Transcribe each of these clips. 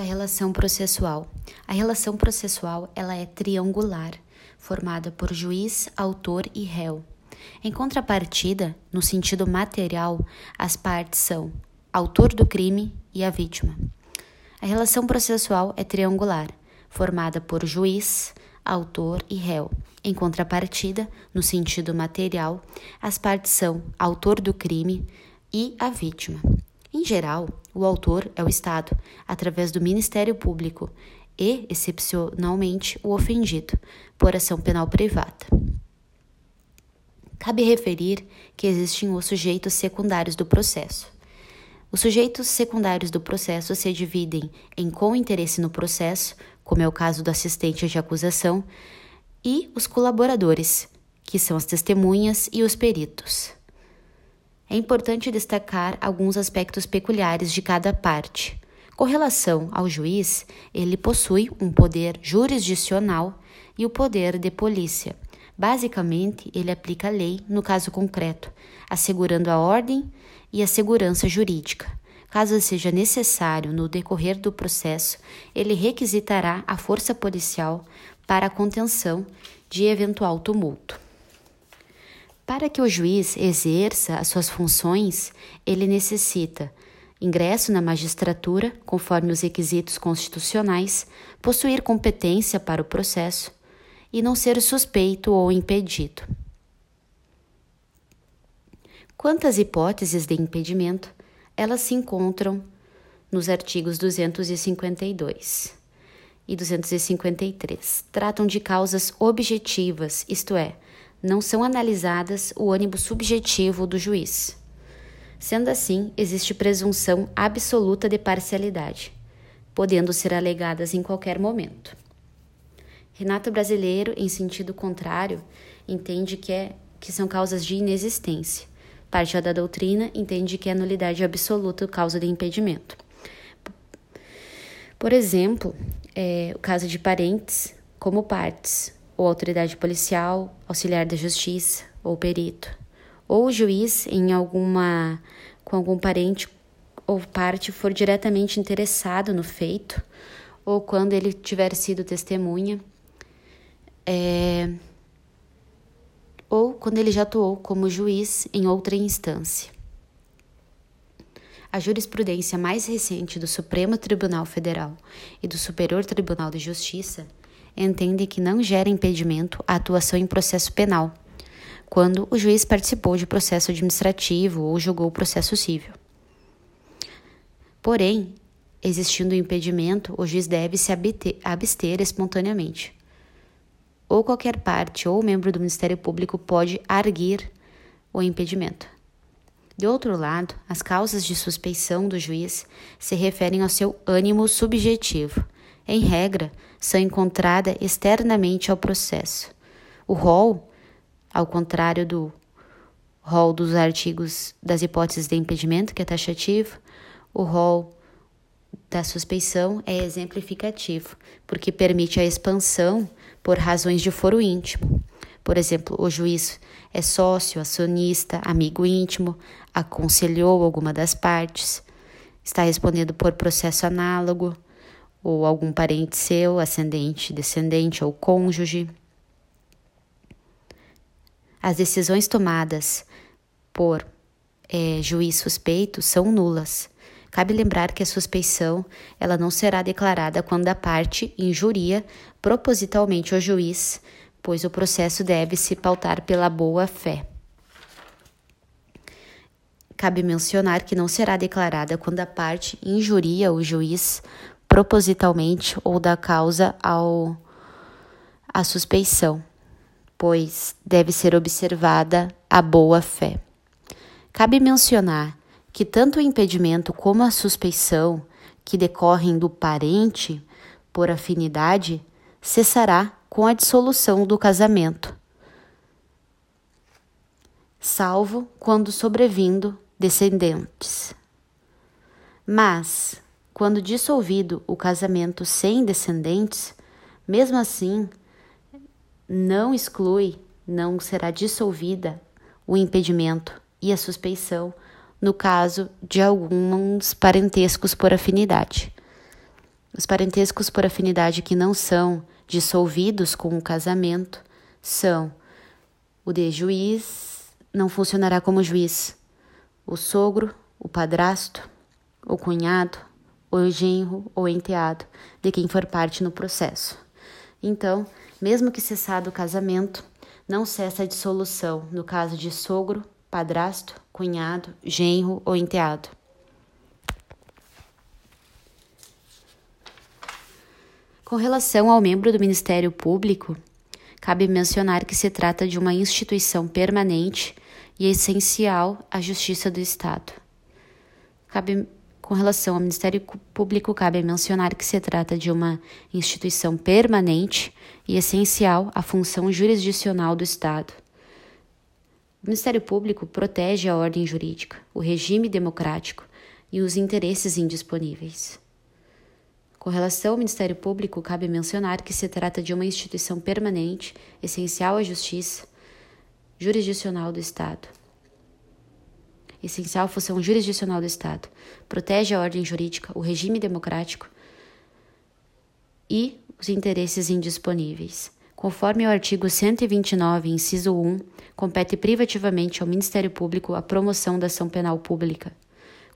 da relação processual. A relação processual ela é triangular, formada por juiz, autor e réu. Em contrapartida, no sentido material, as partes são autor do crime e a vítima. A relação processual é triangular, formada por juiz, autor e réu. Em contrapartida, no sentido material, as partes são autor do crime e a vítima. Em geral, o autor é o Estado, através do Ministério Público, e, excepcionalmente, o ofendido, por ação penal privada. Cabe referir que existem os sujeitos secundários do processo. Os sujeitos secundários do processo se dividem em com interesse no processo, como é o caso do assistente de acusação, e os colaboradores, que são as testemunhas e os peritos. É importante destacar alguns aspectos peculiares de cada parte. Com relação ao juiz, ele possui um poder jurisdicional e o poder de polícia. Basicamente, ele aplica a lei no caso concreto, assegurando a ordem e a segurança jurídica. Caso seja necessário no decorrer do processo, ele requisitará a força policial para a contenção de eventual tumulto. Para que o juiz exerça as suas funções, ele necessita ingresso na magistratura, conforme os requisitos constitucionais, possuir competência para o processo e não ser suspeito ou impedido. Quanto às hipóteses de impedimento, elas se encontram nos artigos 252 e 253. Tratam de causas objetivas, isto é, não são analisadas o ânimo subjetivo do juiz. Sendo assim, existe presunção absoluta de parcialidade, podendo ser alegadas em qualquer momento. Renato Brasileiro, em sentido contrário, entende que, é, que são causas de inexistência. Parte da doutrina entende que é nulidade absoluta causa de impedimento. Por exemplo, é, o caso de parentes como partes, ou autoridade policial, auxiliar da justiça ou perito, ou juiz em alguma com algum parente ou parte for diretamente interessado no feito, ou quando ele tiver sido testemunha, é, ou quando ele já atuou como juiz em outra instância. A jurisprudência mais recente do Supremo Tribunal Federal e do Superior Tribunal de Justiça entende que não gera impedimento a atuação em processo penal, quando o juiz participou de processo administrativo ou julgou o processo civil. Porém, existindo impedimento, o juiz deve se abster espontaneamente. Ou qualquer parte ou membro do Ministério Público pode arguir o impedimento. De outro lado, as causas de suspeição do juiz se referem ao seu ânimo subjetivo em regra, são encontradas externamente ao processo. O rol, ao contrário do rol dos artigos das hipóteses de impedimento, que é taxativo, o rol da suspeição é exemplificativo, porque permite a expansão por razões de foro íntimo. Por exemplo, o juiz é sócio, acionista, amigo íntimo, aconselhou alguma das partes, está respondendo por processo análogo, ou algum parente seu, ascendente, descendente ou cônjuge. As decisões tomadas por é, juiz suspeito são nulas. Cabe lembrar que a suspeição ela não será declarada quando a parte injuria propositalmente ao juiz, pois o processo deve se pautar pela boa fé. Cabe mencionar que não será declarada quando a parte injuria o juiz propositalmente ou da causa ao a suspeição, pois deve ser observada a boa fé. Cabe mencionar que tanto o impedimento como a suspeição que decorrem do parente por afinidade cessará com a dissolução do casamento, salvo quando sobrevindo descendentes. Mas quando dissolvido o casamento sem descendentes, mesmo assim, não exclui, não será dissolvida o impedimento e a suspeição no caso de alguns parentescos por afinidade. Os parentescos por afinidade que não são dissolvidos com o casamento são o de juiz não funcionará como juiz, o sogro, o padrasto, o cunhado, o genro ou enteado de quem for parte no processo. Então, mesmo que cessado o casamento, não cessa a dissolução no caso de sogro, padrasto, cunhado, genro ou enteado. Com relação ao membro do Ministério Público, cabe mencionar que se trata de uma instituição permanente e essencial à Justiça do Estado. Cabe, com relação ao Ministério Público, cabe mencionar que se trata de uma instituição permanente e essencial à função jurisdicional do Estado. O Ministério Público protege a ordem jurídica, o regime democrático e os interesses indisponíveis. Com relação ao Ministério Público, cabe mencionar que se trata de uma instituição permanente, essencial à justiça jurisdicional do Estado. Essencial função jurisdicional do Estado. Protege a ordem jurídica, o regime democrático e os interesses indisponíveis. Conforme o artigo 129, inciso 1, compete privativamente ao Ministério Público a promoção da ação penal pública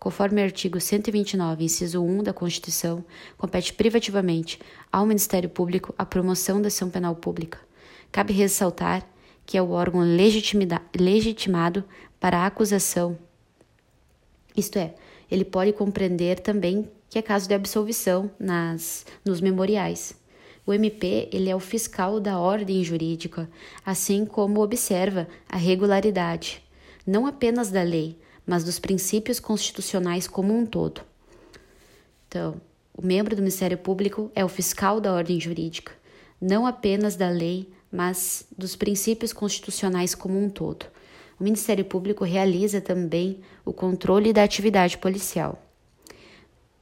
conforme o artigo 129, inciso 1 da Constituição, compete privativamente ao Ministério Público a promoção da ação penal pública. Cabe ressaltar que é o órgão legitimado para a acusação. Isto é, ele pode compreender também que é caso de absolvição nas, nos memoriais. O MP ele é o fiscal da ordem jurídica, assim como observa a regularidade, não apenas da lei, mas dos princípios constitucionais como um todo. Então, o membro do Ministério Público é o fiscal da ordem jurídica, não apenas da lei, mas dos princípios constitucionais como um todo. O Ministério Público realiza também o controle da atividade policial.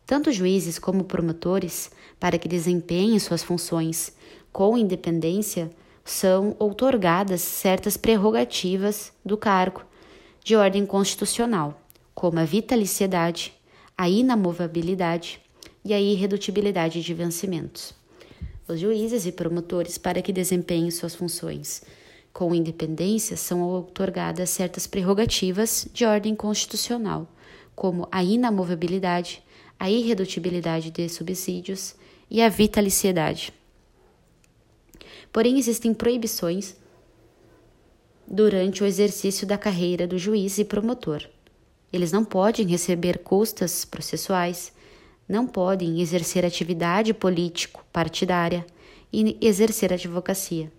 Tanto juízes como promotores, para que desempenhem suas funções com independência, são outorgadas certas prerrogativas do cargo de ordem constitucional, como a vitaliciedade, a inamovabilidade e a irredutibilidade de vencimentos. Os juízes e promotores, para que desempenhem suas funções com independência, são outorgadas certas prerrogativas de ordem constitucional, como a inamovabilidade, a irredutibilidade de subsídios e a vitaliciedade. Porém, existem proibições durante o exercício da carreira do juiz e promotor. Eles não podem receber custas processuais, não podem exercer atividade político-partidária e exercer advocacia.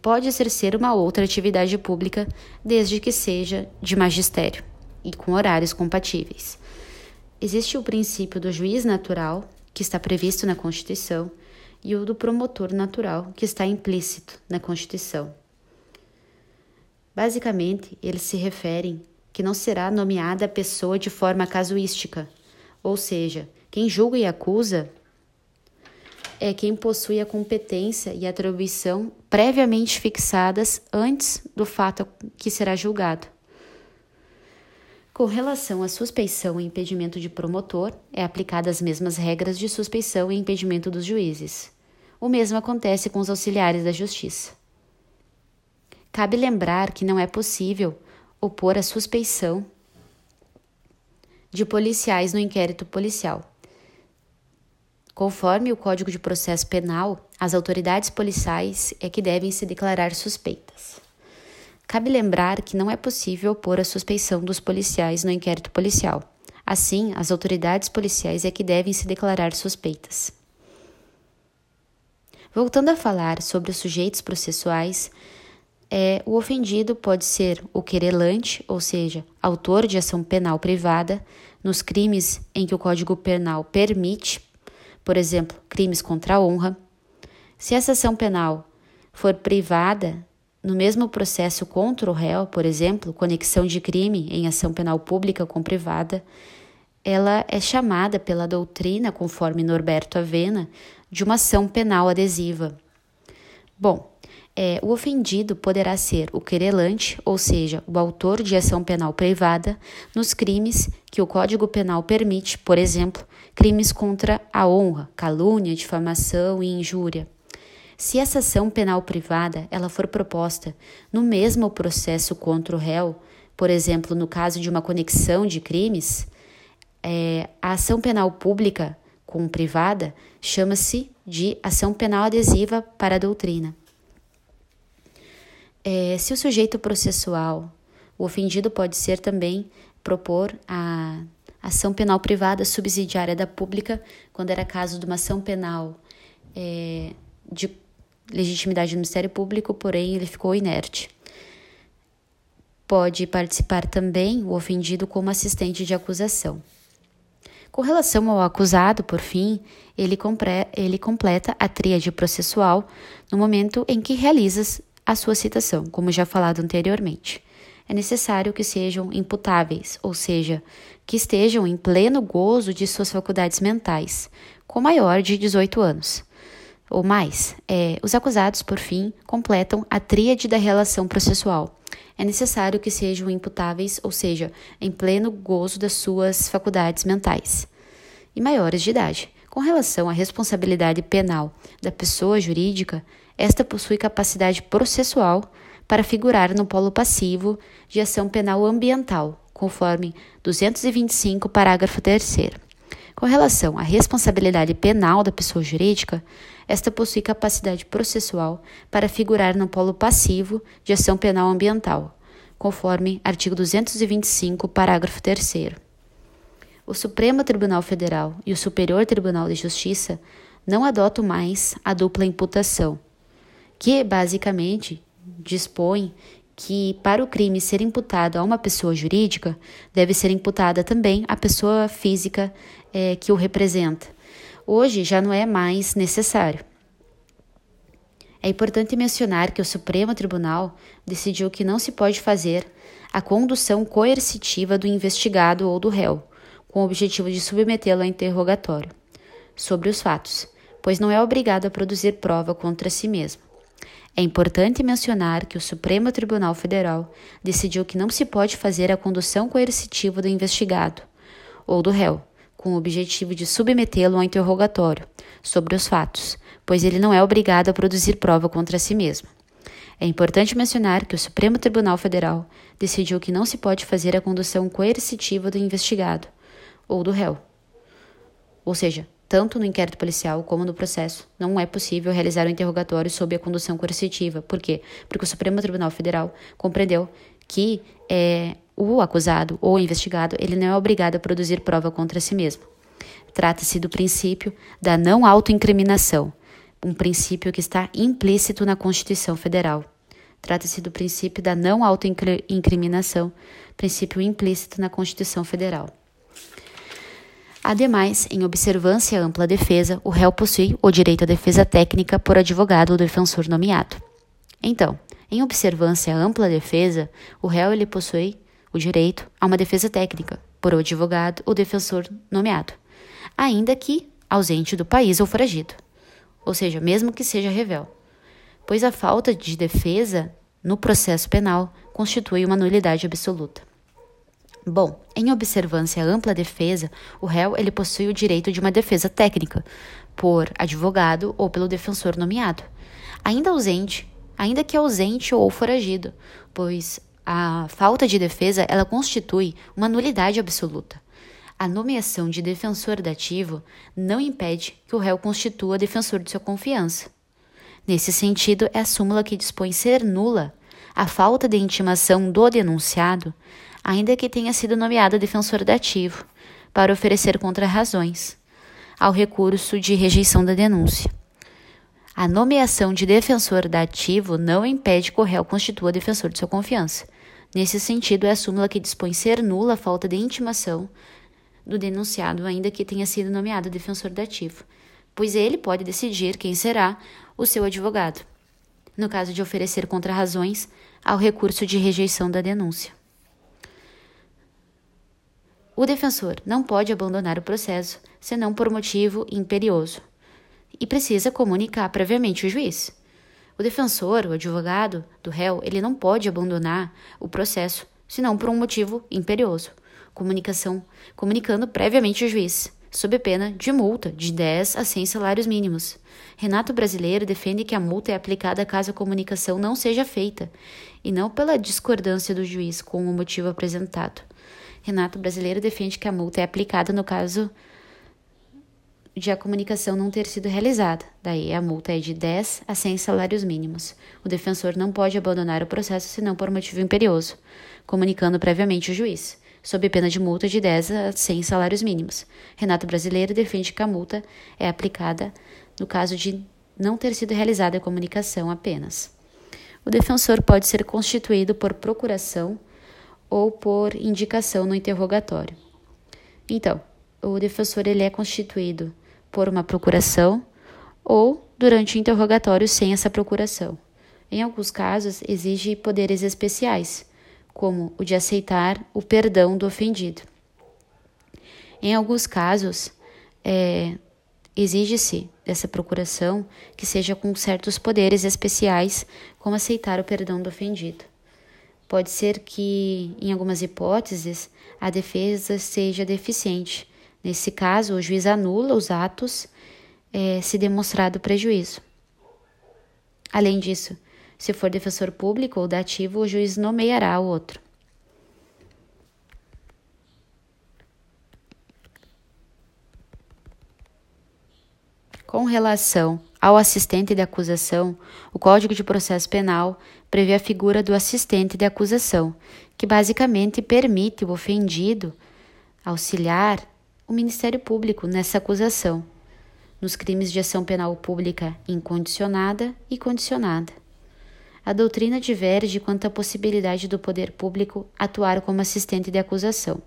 Pode exercer uma outra atividade pública desde que seja de magistério e com horários compatíveis. Existe o princípio do juiz natural, que está previsto na Constituição, e o do promotor natural, que está implícito na Constituição. Basicamente, eles se referem que não será nomeada a pessoa de forma casuística, ou seja, quem julga e acusa é quem possui a competência e atribuição previamente fixadas antes do fato que será julgado. Com relação à suspeição e impedimento de promotor, é aplicada as mesmas regras de suspeição e impedimento dos juízes. O mesmo acontece com os auxiliares da justiça. Cabe lembrar que não é possível opor a suspeição de policiais no inquérito policial. Conforme o Código de Processo Penal, as autoridades policiais é que devem se declarar suspeitas. Cabe lembrar que não é possível opor a suspeição dos policiais no inquérito policial. Assim, as autoridades policiais é que devem se declarar suspeitas. Voltando a falar sobre os sujeitos processuais, é, o ofendido pode ser o querelante, ou seja, autor de ação penal privada, nos crimes em que o Código Penal permite, por exemplo, crimes contra a honra. Se essa ação penal for privada, no mesmo processo contra o réu, por exemplo, conexão de crime em ação penal pública com privada, ela é chamada pela doutrina, conforme Norberto Avena, de uma ação penal adesiva. Bom, é, o ofendido poderá ser o querelante, ou seja, o autor de ação penal privada, nos crimes que o Código Penal permite, por exemplo, crimes contra a honra, calúnia, difamação e injúria. Se essa ação penal privada ela for proposta no mesmo processo contra o réu, por exemplo, no caso de uma conexão de crimes, é, a ação penal pública com privada chama-se de ação penal adesiva para a doutrina. É, se o sujeito processual, o ofendido pode ser também propor a ação penal privada subsidiária da pública, quando era caso de uma ação penal é, de legitimidade do Ministério Público, porém ele ficou inerte. Pode participar também o ofendido como assistente de acusação. Com relação ao acusado, por fim, ele, ele completa a tríade processual no momento em que realiza a sua citação, como já falado anteriormente. É necessário que sejam imputáveis, ou seja, que estejam em pleno gozo de suas faculdades mentais, com maior de 18 anos. Ou mais, é, os acusados, por fim, completam a tríade da relação processual. É necessário que sejam imputáveis, ou seja, em pleno gozo das suas faculdades mentais. E maiores de idade. Com relação à responsabilidade penal da pessoa jurídica, esta possui capacidade processual para figurar no polo passivo de ação penal ambiental, conforme 225, parágrafo 3. Com relação à responsabilidade penal da pessoa jurídica, esta possui capacidade processual para figurar no polo passivo de ação penal ambiental, conforme artigo 225, parágrafo 3. O Supremo Tribunal Federal e o Superior Tribunal de Justiça não adotam mais a dupla imputação que basicamente dispõe que para o crime ser imputado a uma pessoa jurídica, deve ser imputada também a pessoa física é, que o representa. Hoje já não é mais necessário. É importante mencionar que o Supremo Tribunal decidiu que não se pode fazer a condução coercitiva do investigado ou do réu, com o objetivo de submetê-lo a interrogatório sobre os fatos, pois não é obrigado a produzir prova contra si mesmo. É importante mencionar que o Supremo Tribunal Federal decidiu que não se pode fazer a condução coercitiva do investigado ou do réu, com o objetivo de submetê-lo ao interrogatório sobre os fatos, pois ele não é obrigado a produzir prova contra si mesmo. É importante mencionar que o Supremo Tribunal Federal decidiu que não se pode fazer a condução coercitiva do investigado ou do réu. Ou seja, tanto no inquérito policial como no processo, não é possível realizar o interrogatório sob a condução coercitiva. Por quê? Porque o Supremo Tribunal Federal compreendeu que é, o acusado ou investigado ele não é obrigado a produzir prova contra si mesmo. Trata-se do princípio da não autoincriminação, um princípio que está implícito na Constituição Federal. Trata-se do princípio da não autoincriminação, princípio implícito na Constituição Federal. Ademais, em observância à ampla defesa, o réu possui o direito à defesa técnica por advogado ou defensor nomeado. Então, em observância à ampla defesa, o réu ele possui o direito a uma defesa técnica por advogado ou defensor nomeado, ainda que ausente do país ou foragido, ou seja, mesmo que seja revel, pois a falta de defesa no processo penal constitui uma nulidade absoluta. Bom, em observância à ampla defesa, o réu ele possui o direito de uma defesa técnica por advogado ou pelo defensor nomeado, ainda ausente, ainda que ausente ou foragido, pois a falta de defesa ela constitui uma nulidade absoluta. A nomeação de defensor dativo não impede que o réu constitua defensor de sua confiança. Nesse sentido, é a súmula que dispõe ser nula a falta de intimação do denunciado ainda que tenha sido nomeada defensora dativo, para oferecer contrarrazões ao recurso de rejeição da denúncia. A nomeação de defensor dativo não impede que o réu constitua defensor de sua confiança. Nesse sentido, é a súmula que dispõe ser nula a falta de intimação do denunciado, ainda que tenha sido nomeado defensor dativo, pois ele pode decidir quem será o seu advogado, no caso de oferecer contrarrazões ao recurso de rejeição da denúncia. O defensor não pode abandonar o processo senão por motivo imperioso e precisa comunicar previamente o juiz. O defensor, o advogado do réu, ele não pode abandonar o processo, senão por um motivo imperioso. Comunicação, comunicando previamente ao juiz, sob pena de multa de 10 a 100 salários mínimos. Renato Brasileiro defende que a multa é aplicada caso a comunicação não seja feita, e não pela discordância do juiz com o motivo apresentado. Renato Brasileiro defende que a multa é aplicada no caso de a comunicação não ter sido realizada. Daí a multa é de 10 a 100 salários mínimos. O defensor não pode abandonar o processo senão por motivo imperioso, comunicando previamente o juiz, sob pena de multa de 10 a 100 salários mínimos. Renato Brasileiro defende que a multa é aplicada no caso de não ter sido realizada a comunicação apenas. O defensor pode ser constituído por procuração ou por indicação no interrogatório. Então, o defensor ele é constituído por uma procuração ou durante o interrogatório sem essa procuração. Em alguns casos, exige poderes especiais, como o de aceitar o perdão do ofendido. Em alguns casos, é, exige-se dessa procuração que seja com certos poderes especiais, como aceitar o perdão do ofendido. Pode ser que, em algumas hipóteses, a defesa seja deficiente, Nesse caso, o juiz anula os atos é, se demonstrado prejuízo. Além disso, se for defensor público ou dativo, o juiz nomeará o outro. Com relação ao assistente de acusação, o Código de Processo Penal prevê a figura do assistente de acusação, que basicamente permite o ofendido auxiliar o Ministério Público nessa acusação, nos crimes de ação penal pública incondicionada e condicionada. A doutrina diverge quanto à possibilidade do poder público atuar como assistente de acusação.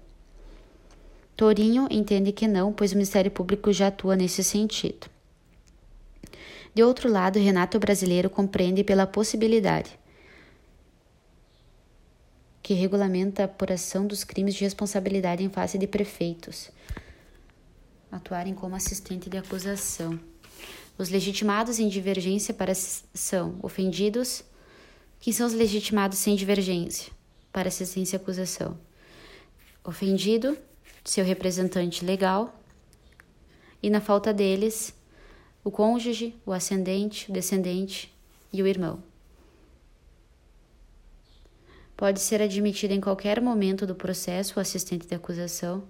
Torinho entende que não, pois o Ministério Público já atua nesse sentido. De outro lado, Renato Brasileiro compreende pela possibilidade que regulamenta a apuração dos crimes de responsabilidade em face de prefeitos, atuarem como assistente de acusação. Os legitimados em divergência para são ofendidos. Quem são os legitimados sem divergência para assistência e acusação? Ofendido, seu representante legal, e na falta deles, o cônjuge, o ascendente, o descendente e o irmão. Pode ser admitido em qualquer momento do processo o assistente de acusação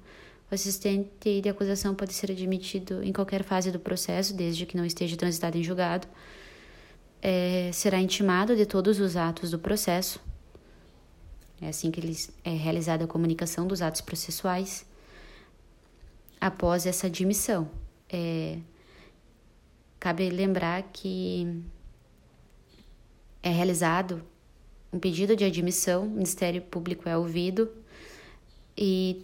o assistente de acusação pode ser admitido em qualquer fase do processo, desde que não esteja transitado em julgado. É, será intimado de todos os atos do processo. É assim que é realizada a comunicação dos atos processuais. Após essa admissão, é, cabe lembrar que é realizado um pedido de admissão, o Ministério Público é ouvido e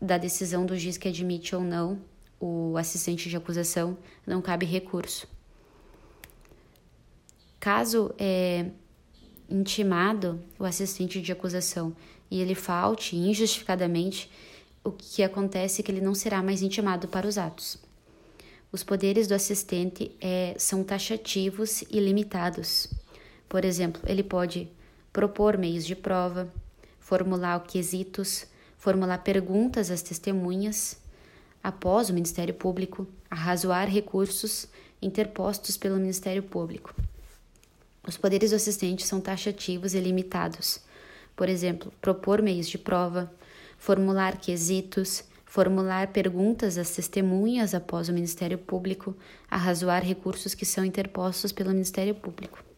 da decisão do juiz que admite ou não o assistente de acusação, não cabe recurso. Caso é intimado o assistente de acusação e ele falte injustificadamente, o que acontece é que ele não será mais intimado para os atos. Os poderes do assistente é, são taxativos e limitados. Por exemplo, ele pode propor meios de prova, formular quesitos, formular perguntas às testemunhas, após o Ministério Público, arrazoar recursos interpostos pelo Ministério Público. Os poderes do assistente são taxativos e limitados. Por exemplo, propor meios de prova, formular quesitos, formular perguntas às testemunhas após o Ministério Público, arrazoar recursos que são interpostos pelo Ministério Público.